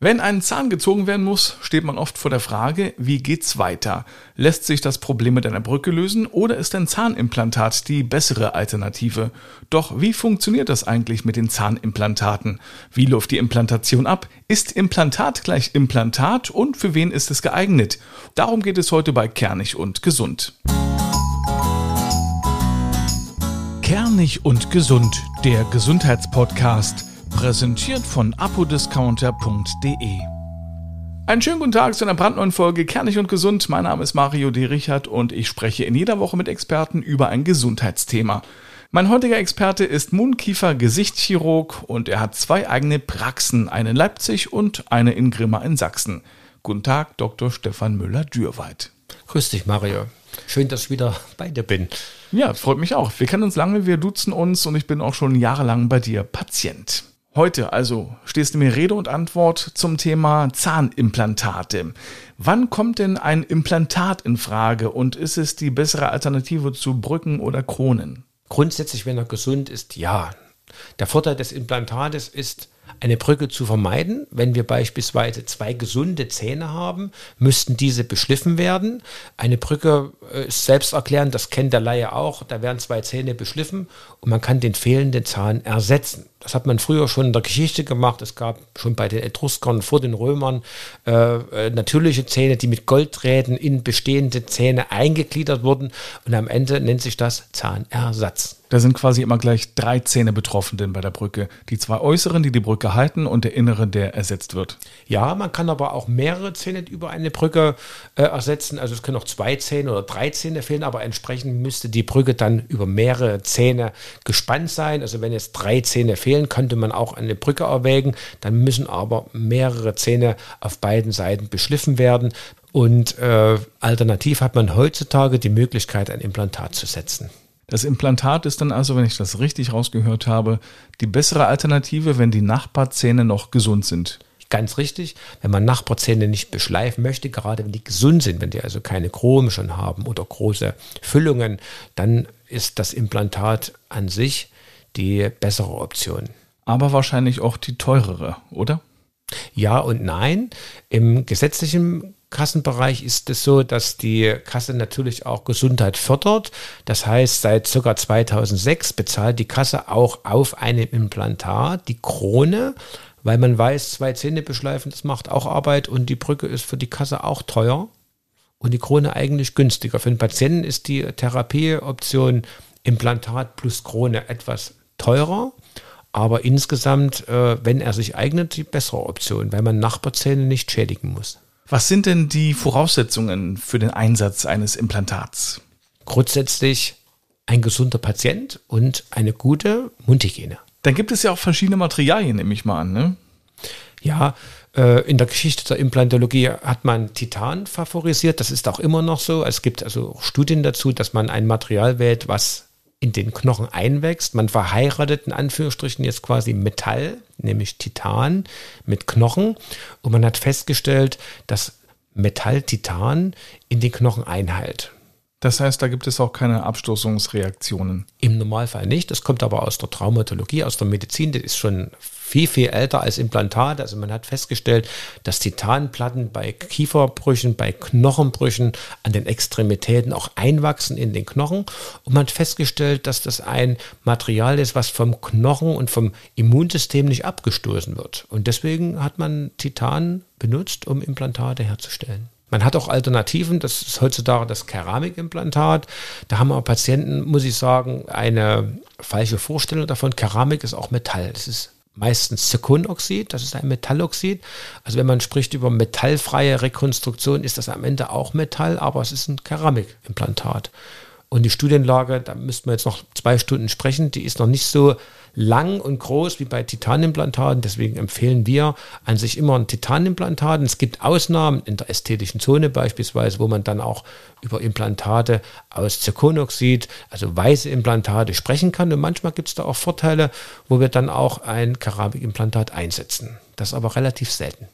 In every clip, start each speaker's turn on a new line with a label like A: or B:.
A: Wenn ein Zahn gezogen werden muss, steht man oft vor der Frage, wie geht's weiter? Lässt sich das Problem mit einer Brücke lösen oder ist ein Zahnimplantat die bessere Alternative? Doch wie funktioniert das eigentlich mit den Zahnimplantaten? Wie läuft die Implantation ab? Ist Implantat gleich Implantat und für wen ist es geeignet? Darum geht es heute bei Kernig und Gesund. Kernig und Gesund, der Gesundheitspodcast Präsentiert von apodiscounter.de. Einen schönen guten Tag zu einer brandneuen Folge Kernig und Gesund. Mein Name ist Mario D. Richard und ich spreche in jeder Woche mit Experten über ein Gesundheitsthema. Mein heutiger Experte ist Mundkiefer-Gesichtschirurg und er hat zwei eigene Praxen, eine in Leipzig und eine in Grimma in Sachsen. Guten Tag, Dr. Stefan Müller-Dürweit.
B: Grüß dich, Mario. Schön, dass ich wieder bei dir bin.
A: Ja, freut mich auch. Wir kennen uns lange, wir duzen uns und ich bin auch schon jahrelang bei dir Patient. Heute also stehst du mir Rede und Antwort zum Thema Zahnimplantate. Wann kommt denn ein Implantat in Frage und ist es die bessere Alternative zu Brücken oder Kronen?
B: Grundsätzlich, wenn er gesund ist, ja. Der Vorteil des Implantates ist, eine Brücke zu vermeiden. Wenn wir beispielsweise zwei gesunde Zähne haben, müssten diese beschliffen werden. Eine Brücke äh, ist selbsterklärend, das kennt der Laie auch. Da werden zwei Zähne beschliffen und man kann den fehlenden Zahn ersetzen. Das hat man früher schon in der Geschichte gemacht. Es gab schon bei den Etruskern vor den Römern äh, äh natürliche Zähne, die mit Golddrähten in bestehende Zähne eingegliedert wurden. Und am Ende nennt sich das Zahnersatz.
A: Da sind quasi immer gleich drei Zähne betroffen denn bei der Brücke. Die zwei äußeren, die die Brücke halten und der innere, der ersetzt wird.
B: Ja, man kann aber auch mehrere Zähne über eine Brücke äh, ersetzen. Also es können auch zwei Zähne oder drei Zähne fehlen, aber entsprechend müsste die Brücke dann über mehrere Zähne gespannt sein. Also wenn jetzt drei Zähne fehlen, könnte man auch eine Brücke erwägen. Dann müssen aber mehrere Zähne auf beiden Seiten beschliffen werden. Und äh, alternativ hat man heutzutage die Möglichkeit, ein Implantat zu setzen.
A: Das Implantat ist dann also, wenn ich das richtig rausgehört habe, die bessere Alternative, wenn die Nachbarzähne noch gesund sind.
B: Ganz richtig, wenn man Nachbarzähne nicht beschleifen möchte, gerade wenn die gesund sind, wenn die also keine Chrom schon haben oder große Füllungen, dann ist das Implantat an sich die bessere Option.
A: Aber wahrscheinlich auch die teurere, oder?
B: Ja und nein. Im gesetzlichen Kassenbereich ist es so, dass die Kasse natürlich auch Gesundheit fördert. Das heißt, seit ca. 2006 bezahlt die Kasse auch auf einem Implantat die Krone, weil man weiß, zwei Zähne beschleifen, das macht auch Arbeit und die Brücke ist für die Kasse auch teuer und die Krone eigentlich günstiger. Für den Patienten ist die Therapieoption Implantat plus Krone etwas teurer. Aber insgesamt, äh, wenn er sich eignet, die bessere Option, weil man Nachbarzähne nicht schädigen muss.
A: Was sind denn die Voraussetzungen für den Einsatz eines Implantats?
B: Grundsätzlich ein gesunder Patient und eine gute Mundhygiene.
A: Dann gibt es ja auch verschiedene Materialien, nehme ich mal an, ne?
B: Ja, äh, in der Geschichte der Implantologie hat man Titan favorisiert. Das ist auch immer noch so. Es gibt also Studien dazu, dass man ein Material wählt, was in den Knochen einwächst. Man verheiratet in Anführungsstrichen jetzt quasi Metall, nämlich Titan mit Knochen. Und man hat festgestellt, dass Metall-Titan in den Knochen einheilt.
A: Das heißt, da gibt es auch keine Abstoßungsreaktionen.
B: Im Normalfall nicht. Das kommt aber aus der Traumatologie, aus der Medizin. Das ist schon viel, viel älter als Implantate. Also man hat festgestellt, dass Titanplatten bei Kieferbrüchen, bei Knochenbrüchen an den Extremitäten auch einwachsen in den Knochen. Und man hat festgestellt, dass das ein Material ist, was vom Knochen und vom Immunsystem nicht abgestoßen wird. Und deswegen hat man Titan benutzt, um Implantate herzustellen. Man hat auch Alternativen, das ist heutzutage das Keramikimplantat. Da haben aber Patienten, muss ich sagen, eine falsche Vorstellung davon. Keramik ist auch Metall. Das ist meistens Zirkonoxid, das ist ein Metalloxid. Also wenn man spricht über metallfreie Rekonstruktion, ist das am Ende auch Metall, aber es ist ein Keramikimplantat. Und die Studienlage, da müssten wir jetzt noch zwei Stunden sprechen, die ist noch nicht so lang und groß wie bei Titanimplantaten. Deswegen empfehlen wir an sich immer ein Titanimplantat. Es gibt Ausnahmen in der ästhetischen Zone beispielsweise, wo man dann auch über Implantate aus Zirkonoxid, also weiße Implantate sprechen kann. Und manchmal gibt es da auch Vorteile, wo wir dann auch ein Keramikimplantat einsetzen. Das ist aber relativ selten.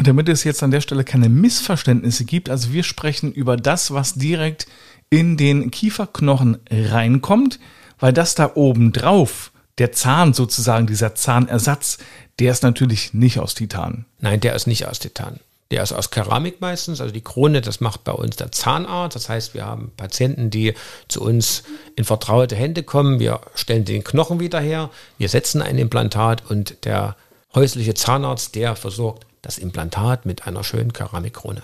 A: Und damit es jetzt an der Stelle keine Missverständnisse gibt, also wir sprechen über das, was direkt in den Kieferknochen reinkommt, weil das da oben drauf der Zahn sozusagen, dieser Zahnersatz, der ist natürlich nicht aus Titan.
B: Nein, der ist nicht aus Titan. Der ist aus Keramik meistens. Also die Krone, das macht bei uns der Zahnarzt. Das heißt, wir haben Patienten, die zu uns in vertraute Hände kommen. Wir stellen den Knochen wieder her. Wir setzen ein Implantat und der häusliche Zahnarzt, der versorgt das Implantat mit einer schönen Keramikkrone.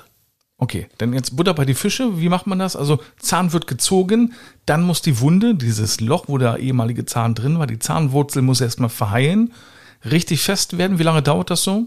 A: Okay, dann jetzt Butter bei die Fische. Wie macht man das? Also Zahn wird gezogen, dann muss die Wunde, dieses Loch, wo der ehemalige Zahn drin war, die Zahnwurzel muss erstmal verheilen, richtig fest werden. Wie lange dauert das so?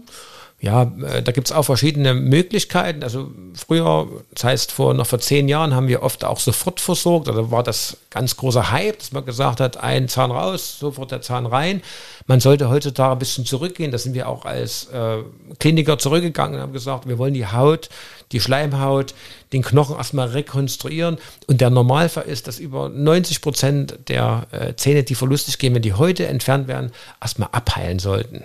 B: Ja, äh, da gibt's auch verschiedene Möglichkeiten. Also früher, das heißt vor noch vor zehn Jahren, haben wir oft auch sofort versorgt. Also war das ganz großer Hype, dass man gesagt hat, ein Zahn raus, sofort der Zahn rein. Man sollte heutzutage ein bisschen zurückgehen. Da sind wir auch als äh, Kliniker zurückgegangen und haben gesagt, wir wollen die Haut, die Schleimhaut, den Knochen erstmal rekonstruieren. Und der Normalfall ist, dass über 90 Prozent der äh, Zähne, die verlustig gehen, wenn die heute entfernt werden, erstmal abheilen sollten.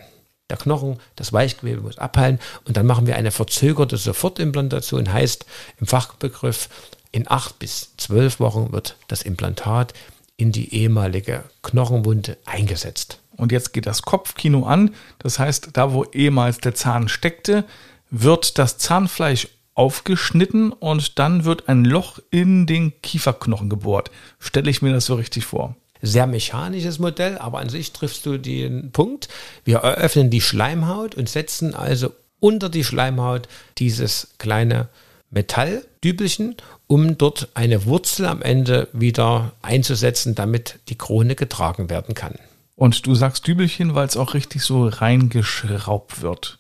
B: Der Knochen, das Weichgewebe muss abheilen und dann machen wir eine verzögerte Sofortimplantation, heißt im Fachbegriff, in acht bis zwölf Wochen wird das Implantat in die ehemalige Knochenwunde eingesetzt.
A: Und jetzt geht das Kopfkino an. Das heißt, da wo ehemals der Zahn steckte, wird das Zahnfleisch aufgeschnitten und dann wird ein Loch in den Kieferknochen gebohrt. Stelle ich mir das so richtig vor
B: sehr mechanisches Modell, aber an sich triffst du den Punkt. Wir eröffnen die Schleimhaut und setzen also unter die Schleimhaut dieses kleine Metalldübelchen, um dort eine Wurzel am Ende wieder einzusetzen, damit die Krone getragen werden kann.
A: Und du sagst Dübelchen, weil es auch richtig so reingeschraubt wird.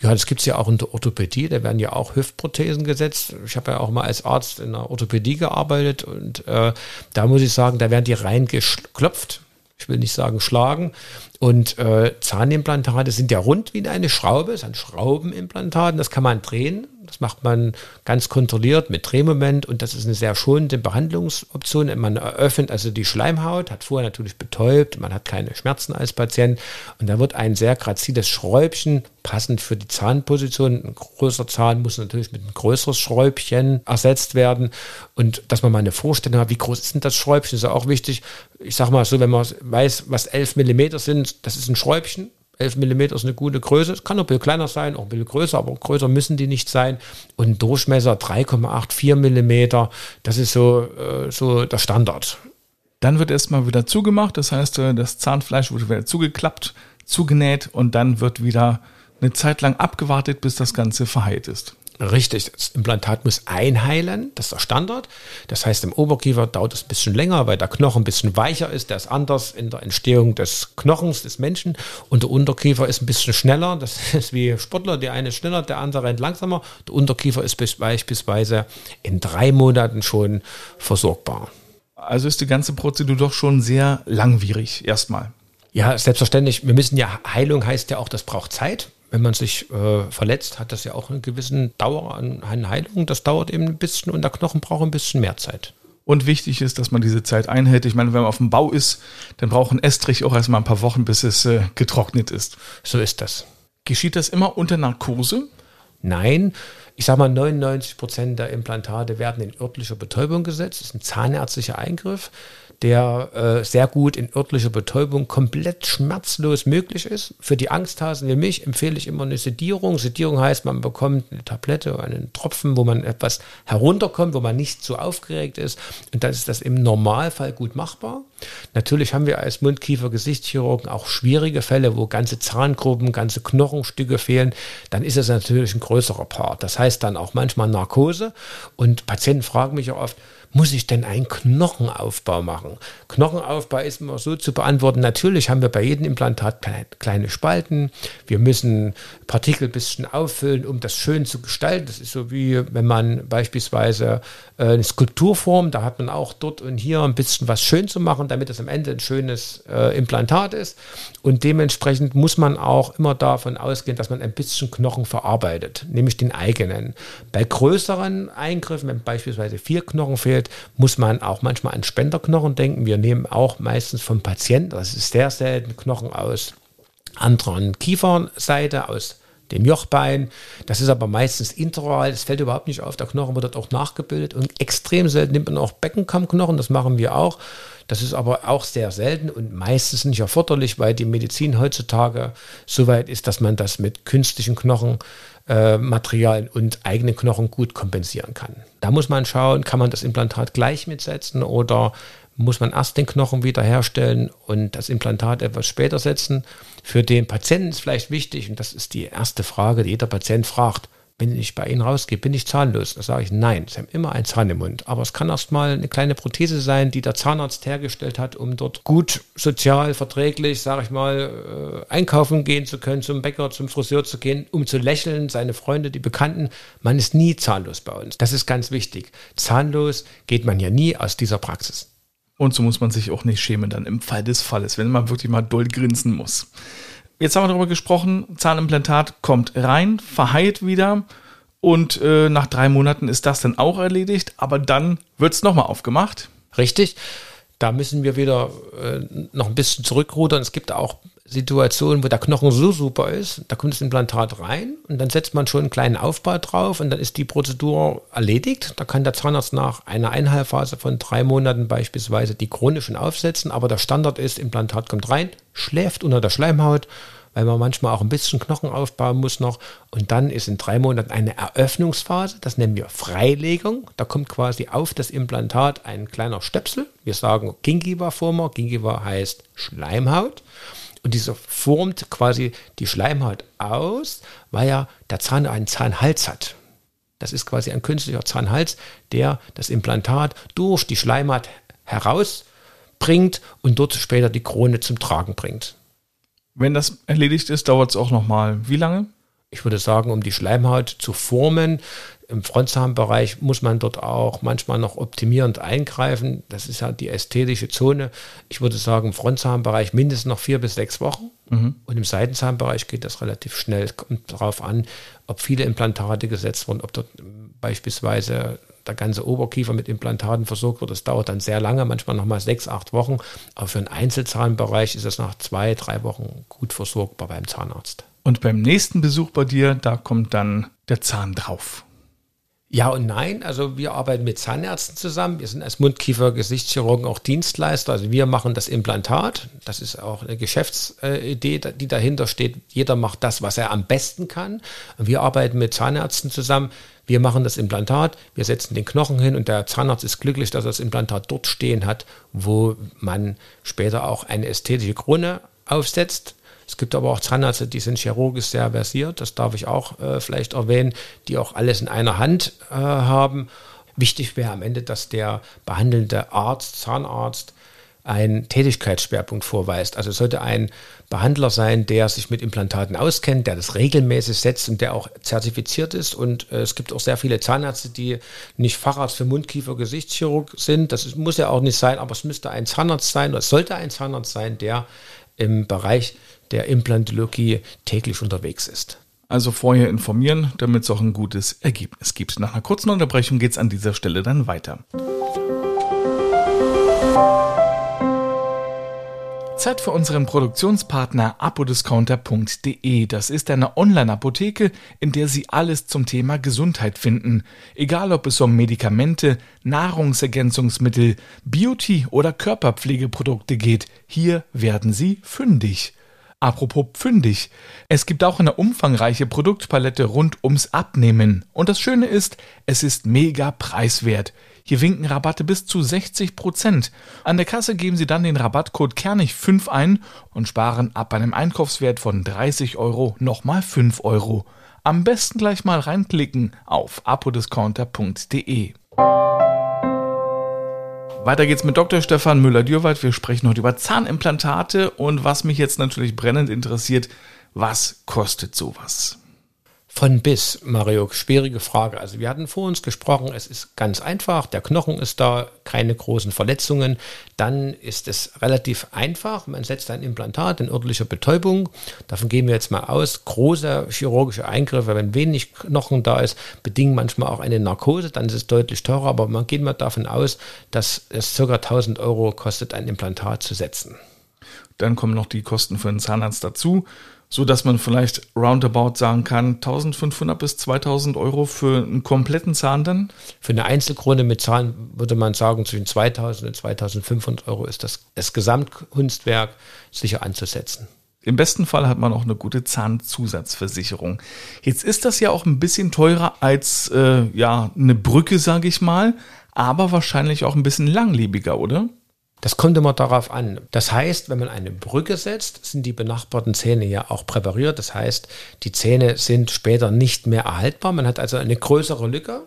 B: Ja, das gibt's ja auch in der Orthopädie, da werden ja auch Hüftprothesen gesetzt. Ich habe ja auch mal als Arzt in der Orthopädie gearbeitet und äh, da muss ich sagen, da werden die reingeklopft. Ich will nicht sagen schlagen. Und äh, Zahnimplantate sind ja rund wie eine Schraube, es ist ein Schraubenimplantat, das kann man drehen das macht man ganz kontrolliert mit Drehmoment und das ist eine sehr schonende Behandlungsoption. Man eröffnet also die Schleimhaut, hat vorher natürlich betäubt, man hat keine Schmerzen als Patient und da wird ein sehr graziles Schräubchen passend für die Zahnposition. Ein größerer Zahn muss natürlich mit einem größeren Schräubchen ersetzt werden und dass man mal eine Vorstellung hat, wie groß ist denn das Schräubchen, ist auch wichtig. Ich sage mal so, wenn man weiß, was 11 Millimeter sind, das ist ein Schräubchen 11 mm ist eine gute Größe. Es kann ein bisschen kleiner sein, auch ein bisschen größer, aber größer müssen die nicht sein. Und Durchmesser 3,84 mm, das ist so, äh, so der Standard.
A: Dann wird erstmal wieder zugemacht, das heißt, äh, das Zahnfleisch wird wieder zugeklappt, zugenäht und dann wird wieder eine Zeit lang abgewartet, bis das Ganze verheilt ist.
B: Richtig, das Implantat muss einheilen, das ist der Standard. Das heißt, im Oberkiefer dauert es ein bisschen länger, weil der Knochen ein bisschen weicher ist. Der ist anders in der Entstehung des Knochens des Menschen. Und der Unterkiefer ist ein bisschen schneller. Das ist wie Sportler, der eine schneller, der andere rennt langsamer. Der Unterkiefer ist beispielsweise in drei Monaten schon versorgbar.
A: Also ist die ganze Prozedur doch schon sehr langwierig erstmal.
B: Ja, selbstverständlich. Wir müssen ja, Heilung heißt ja auch, das braucht Zeit wenn man sich äh, verletzt, hat das ja auch einen gewissen Dauer an, an Heilung. Das dauert eben ein bisschen und der Knochen braucht ein bisschen mehr Zeit.
A: Und wichtig ist, dass man diese Zeit einhält. Ich meine, wenn man auf dem Bau ist, dann braucht ein Estrich auch erstmal ein paar Wochen, bis es äh, getrocknet ist.
B: So ist das.
A: Geschieht das immer unter Narkose?
B: Nein. Ich sage mal, 99 Prozent der Implantate werden in örtlicher Betäubung gesetzt. Das ist ein zahnärztlicher Eingriff der äh, sehr gut in örtlicher Betäubung komplett schmerzlos möglich ist. Für die Angsthasen wie mich empfehle ich immer eine Sedierung. Sedierung heißt, man bekommt eine Tablette oder einen Tropfen, wo man etwas herunterkommt, wo man nicht so aufgeregt ist. Und dann ist das im Normalfall gut machbar. Natürlich haben wir als Mund-Kiefer-Gesichtschirurgen auch schwierige Fälle, wo ganze Zahngruppen, ganze Knochenstücke fehlen. Dann ist es natürlich ein größerer Part. Das heißt dann auch manchmal Narkose. Und Patienten fragen mich auch oft, muss ich denn einen Knochenaufbau machen? Knochenaufbau ist immer so zu beantworten. Natürlich haben wir bei jedem Implantat kleine Spalten. Wir müssen Partikel ein bisschen auffüllen, um das schön zu gestalten. Das ist so wie wenn man beispielsweise äh, eine Skulptur formt. Da hat man auch dort und hier ein bisschen was schön zu machen, damit es am Ende ein schönes äh, Implantat ist. Und dementsprechend muss man auch immer davon ausgehen, dass man ein bisschen Knochen verarbeitet, nämlich den eigenen. Bei größeren Eingriffen, wenn beispielsweise vier Knochen fehlt, fehlt, muss man auch manchmal an Spenderknochen denken. Wir nehmen auch meistens vom Patienten, das ist sehr selten, Knochen aus anderen Kiefernseite, aus dem Jochbein. Das ist aber meistens interal, das fällt überhaupt nicht auf. Der Knochen wird dort auch nachgebildet und extrem selten nimmt man auch Beckenkammknochen, das machen wir auch. Das ist aber auch sehr selten und meistens nicht erforderlich, weil die Medizin heutzutage so weit ist, dass man das mit künstlichen Knochenmaterialien äh, und eigenen Knochen gut kompensieren kann. Da muss man schauen, kann man das Implantat gleich mitsetzen oder muss man erst den Knochen wiederherstellen und das Implantat etwas später setzen. Für den Patienten ist vielleicht wichtig, und das ist die erste Frage, die jeder Patient fragt, wenn ich bei Ihnen rausgehe, bin ich zahnlos? Da sage ich, nein, Sie haben immer einen Zahn im Mund. Aber es kann erst mal eine kleine Prothese sein, die der Zahnarzt hergestellt hat, um dort gut, sozial, verträglich, sage ich mal, äh, einkaufen gehen zu können, zum Bäcker, zum Friseur zu gehen, um zu lächeln, seine Freunde, die Bekannten. Man ist nie zahnlos bei uns. Das ist ganz wichtig. Zahnlos geht man ja nie aus dieser Praxis.
A: Und so muss man sich auch nicht schämen dann im Fall des Falles, wenn man wirklich mal doll grinsen muss. Jetzt haben wir darüber gesprochen, Zahnimplantat kommt rein, verheilt wieder und äh, nach drei Monaten ist das dann auch erledigt, aber dann wird es nochmal aufgemacht.
B: Richtig. Da müssen wir wieder äh, noch ein bisschen zurückrudern. Es gibt auch Situationen, wo der Knochen so super ist, da kommt das Implantat rein und dann setzt man schon einen kleinen Aufbau drauf und dann ist die Prozedur erledigt. Da kann der Zahnarzt nach einer Einheilphase von drei Monaten beispielsweise die Krone schon aufsetzen, aber der Standard ist, Implantat kommt rein, schläft unter der Schleimhaut, weil man manchmal auch ein bisschen Knochen aufbauen muss noch und dann ist in drei Monaten eine Eröffnungsphase, das nennen wir Freilegung. Da kommt quasi auf das Implantat ein kleiner Stöpsel. Wir sagen Gingiva-Former. Gingiva heißt Schleimhaut. Und dieser formt quasi die Schleimhaut aus, weil ja der Zahn einen Zahnhals hat. Das ist quasi ein künstlicher Zahnhals, der das Implantat durch die Schleimhaut herausbringt und dort später die Krone zum Tragen bringt.
A: Wenn das erledigt ist, dauert es auch nochmal wie lange?
B: Ich würde sagen, um die Schleimhaut zu formen, im Frontzahnbereich muss man dort auch manchmal noch optimierend eingreifen. Das ist ja die ästhetische Zone. Ich würde sagen, im Frontzahnbereich mindestens noch vier bis sechs Wochen. Mhm. Und im Seitenzahnbereich geht das relativ schnell. Es kommt darauf an, ob viele Implantate gesetzt wurden, ob dort beispielsweise der ganze Oberkiefer mit Implantaten versorgt wird. Das dauert dann sehr lange, manchmal nochmal sechs, acht Wochen. Aber für einen Einzelzahnbereich ist es nach zwei, drei Wochen gut versorgbar beim Zahnarzt.
A: Und beim nächsten Besuch bei dir, da kommt dann der Zahn drauf.
B: Ja und nein. Also wir arbeiten mit Zahnärzten zusammen. Wir sind als Mundkiefer-Geschichtschirurgen auch Dienstleister. Also wir machen das Implantat. Das ist auch eine Geschäftsidee, die dahinter steht. Jeder macht das, was er am besten kann. Und wir arbeiten mit Zahnärzten zusammen. Wir machen das Implantat, wir setzen den Knochen hin und der Zahnarzt ist glücklich, dass er das Implantat dort stehen hat, wo man später auch eine ästhetische Krone aufsetzt. Es gibt aber auch Zahnärzte, die sind chirurgisch sehr versiert, das darf ich auch äh, vielleicht erwähnen, die auch alles in einer Hand äh, haben. Wichtig wäre am Ende, dass der behandelnde Arzt, Zahnarzt, einen Tätigkeitsschwerpunkt vorweist. Also sollte ein Behandler sein, der sich mit Implantaten auskennt, der das regelmäßig setzt und der auch zertifiziert ist. Und äh, es gibt auch sehr viele Zahnärzte, die nicht Facharzt für Mundkiefer, Gesichtschirurg sind. Das ist, muss ja auch nicht sein, aber es müsste ein Zahnarzt sein oder es sollte ein Zahnarzt sein, der im Bereich der Implantologie täglich unterwegs ist.
A: Also vorher informieren, damit es auch ein gutes Ergebnis gibt. Nach einer kurzen Unterbrechung geht es an dieser Stelle dann weiter. Zeit für unseren Produktionspartner apodiscounter.de. Das ist eine Online-Apotheke, in der Sie alles zum Thema Gesundheit finden. Egal ob es um Medikamente, Nahrungsergänzungsmittel, Beauty oder Körperpflegeprodukte geht, hier werden Sie fündig. Apropos pfündig. Es gibt auch eine umfangreiche Produktpalette rund ums Abnehmen. Und das Schöne ist, es ist mega preiswert. Hier winken Rabatte bis zu 60 Prozent. An der Kasse geben Sie dann den Rabattcode Kernig5 ein und sparen ab einem Einkaufswert von 30 Euro nochmal 5 Euro. Am besten gleich mal reinklicken auf apodiscounter.de. Weiter geht's mit Dr. Stefan Müller-Dürwald. Wir sprechen heute über Zahnimplantate und was mich jetzt natürlich brennend interessiert, was kostet sowas?
B: Von bis, Mario, schwierige Frage. Also wir hatten vor uns gesprochen, es ist ganz einfach, der Knochen ist da, keine großen Verletzungen. Dann ist es relativ einfach, man setzt ein Implantat in örtlicher Betäubung. Davon gehen wir jetzt mal aus. Große chirurgische Eingriffe, wenn wenig Knochen da ist, bedingen manchmal auch eine Narkose, dann ist es deutlich teurer, aber man geht mal davon aus, dass es ca. 1000 Euro kostet, ein Implantat zu setzen.
A: dann kommen noch die Kosten für den Zahnarzt dazu, so dass man vielleicht roundabout sagen kann, 1500 bis 2000 Euro für einen kompletten Zahn dann?
B: Für eine Einzelkrone mit Zahn würde man sagen, zwischen 2000 und 2500 Euro ist das, das Gesamtkunstwerk sicher anzusetzen.
A: Im besten Fall hat man auch eine gute Zahnzusatzversicherung. Jetzt ist das ja auch ein bisschen teurer als äh, ja eine Brücke, sage ich mal, aber wahrscheinlich auch ein bisschen langlebiger, oder?
B: Das kommt immer darauf an. Das heißt, wenn man eine Brücke setzt, sind die benachbarten Zähne ja auch präpariert. Das heißt, die Zähne sind später nicht mehr erhaltbar. Man hat also eine größere Lücke.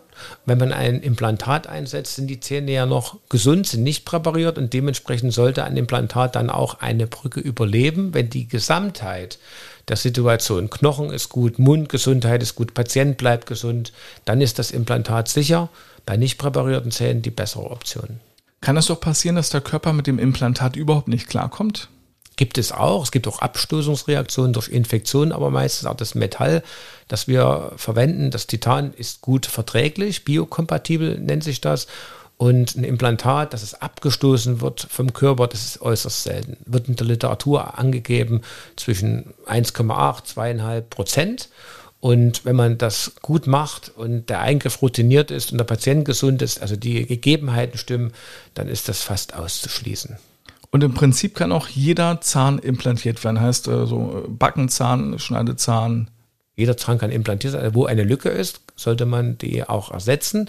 B: Wenn man ein Implantat einsetzt, sind die Zähne ja noch gesund, sind nicht präpariert und dementsprechend sollte ein Implantat dann auch eine Brücke überleben, wenn die Gesamtheit der Situation, Knochen ist gut, Mundgesundheit ist gut, Patient bleibt gesund, dann ist das Implantat sicher. Bei nicht präparierten Zähnen die bessere Option.
A: Kann es doch passieren, dass der Körper mit dem Implantat überhaupt nicht klarkommt?
B: Gibt es auch. Es gibt auch Abstoßungsreaktionen durch Infektionen, aber meistens auch das Metall, das wir verwenden, das Titan ist gut verträglich, biokompatibel nennt sich das. Und ein Implantat, das es abgestoßen wird vom Körper, das ist äußerst selten. Wird in der Literatur angegeben zwischen 1,8, 2,5 Prozent. Und wenn man das gut macht und der Eingriff routiniert ist und der Patient gesund ist, also die Gegebenheiten stimmen, dann ist das fast auszuschließen.
A: Und im Prinzip kann auch jeder Zahn implantiert werden. Heißt äh, so Backenzahn, Schneidezahn.
B: Jeder Zahn kann implantiert sein. Wo eine Lücke ist, sollte man die auch ersetzen.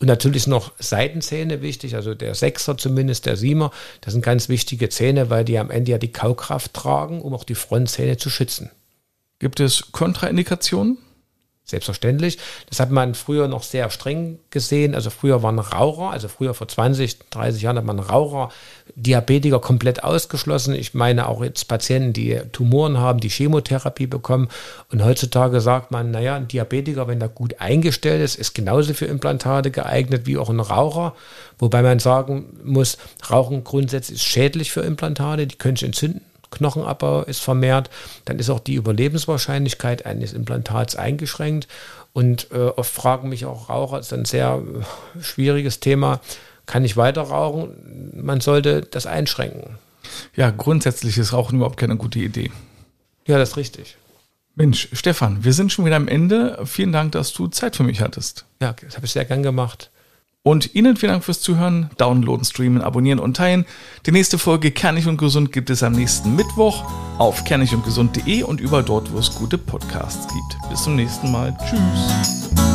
B: Und natürlich noch Seitenzähne wichtig, also der Sechser zumindest, der Siemer. Das sind ganz wichtige Zähne, weil die am Ende ja die Kaukraft tragen, um auch die Frontzähne zu schützen.
A: Gibt es Kontraindikationen?
B: Selbstverständlich. Das hat man früher noch sehr streng gesehen. Also früher waren Raucher, also früher vor 20, 30 Jahren hat man Raucher, Diabetiker komplett ausgeschlossen. Ich meine auch jetzt Patienten, die Tumoren haben, die Chemotherapie bekommen. Und heutzutage sagt man, naja, ein Diabetiker, wenn er gut eingestellt ist, ist genauso für Implantate geeignet wie auch ein Raucher. Wobei man sagen muss, Rauchen grundsätzlich ist schädlich für Implantate, die können sich entzünden. Knochenabbau ist vermehrt, dann ist auch die Überlebenswahrscheinlichkeit eines Implantats eingeschränkt. Und äh, oft fragen mich auch Raucher, das ist ein sehr äh, schwieriges Thema, kann ich weiter rauchen? Man sollte das einschränken.
A: Ja, grundsätzlich ist Rauchen überhaupt keine gute Idee.
B: Ja, das ist richtig.
A: Mensch, Stefan, wir sind schon wieder am Ende. Vielen Dank, dass du Zeit für mich hattest.
B: Ja, das habe ich sehr gern gemacht.
A: Und Ihnen vielen Dank fürs Zuhören, Downloaden, Streamen, Abonnieren und Teilen. Die nächste Folge Kernig und Gesund gibt es am nächsten Mittwoch auf kernigundgesund.de und überall dort, wo es gute Podcasts gibt. Bis zum nächsten Mal. Tschüss.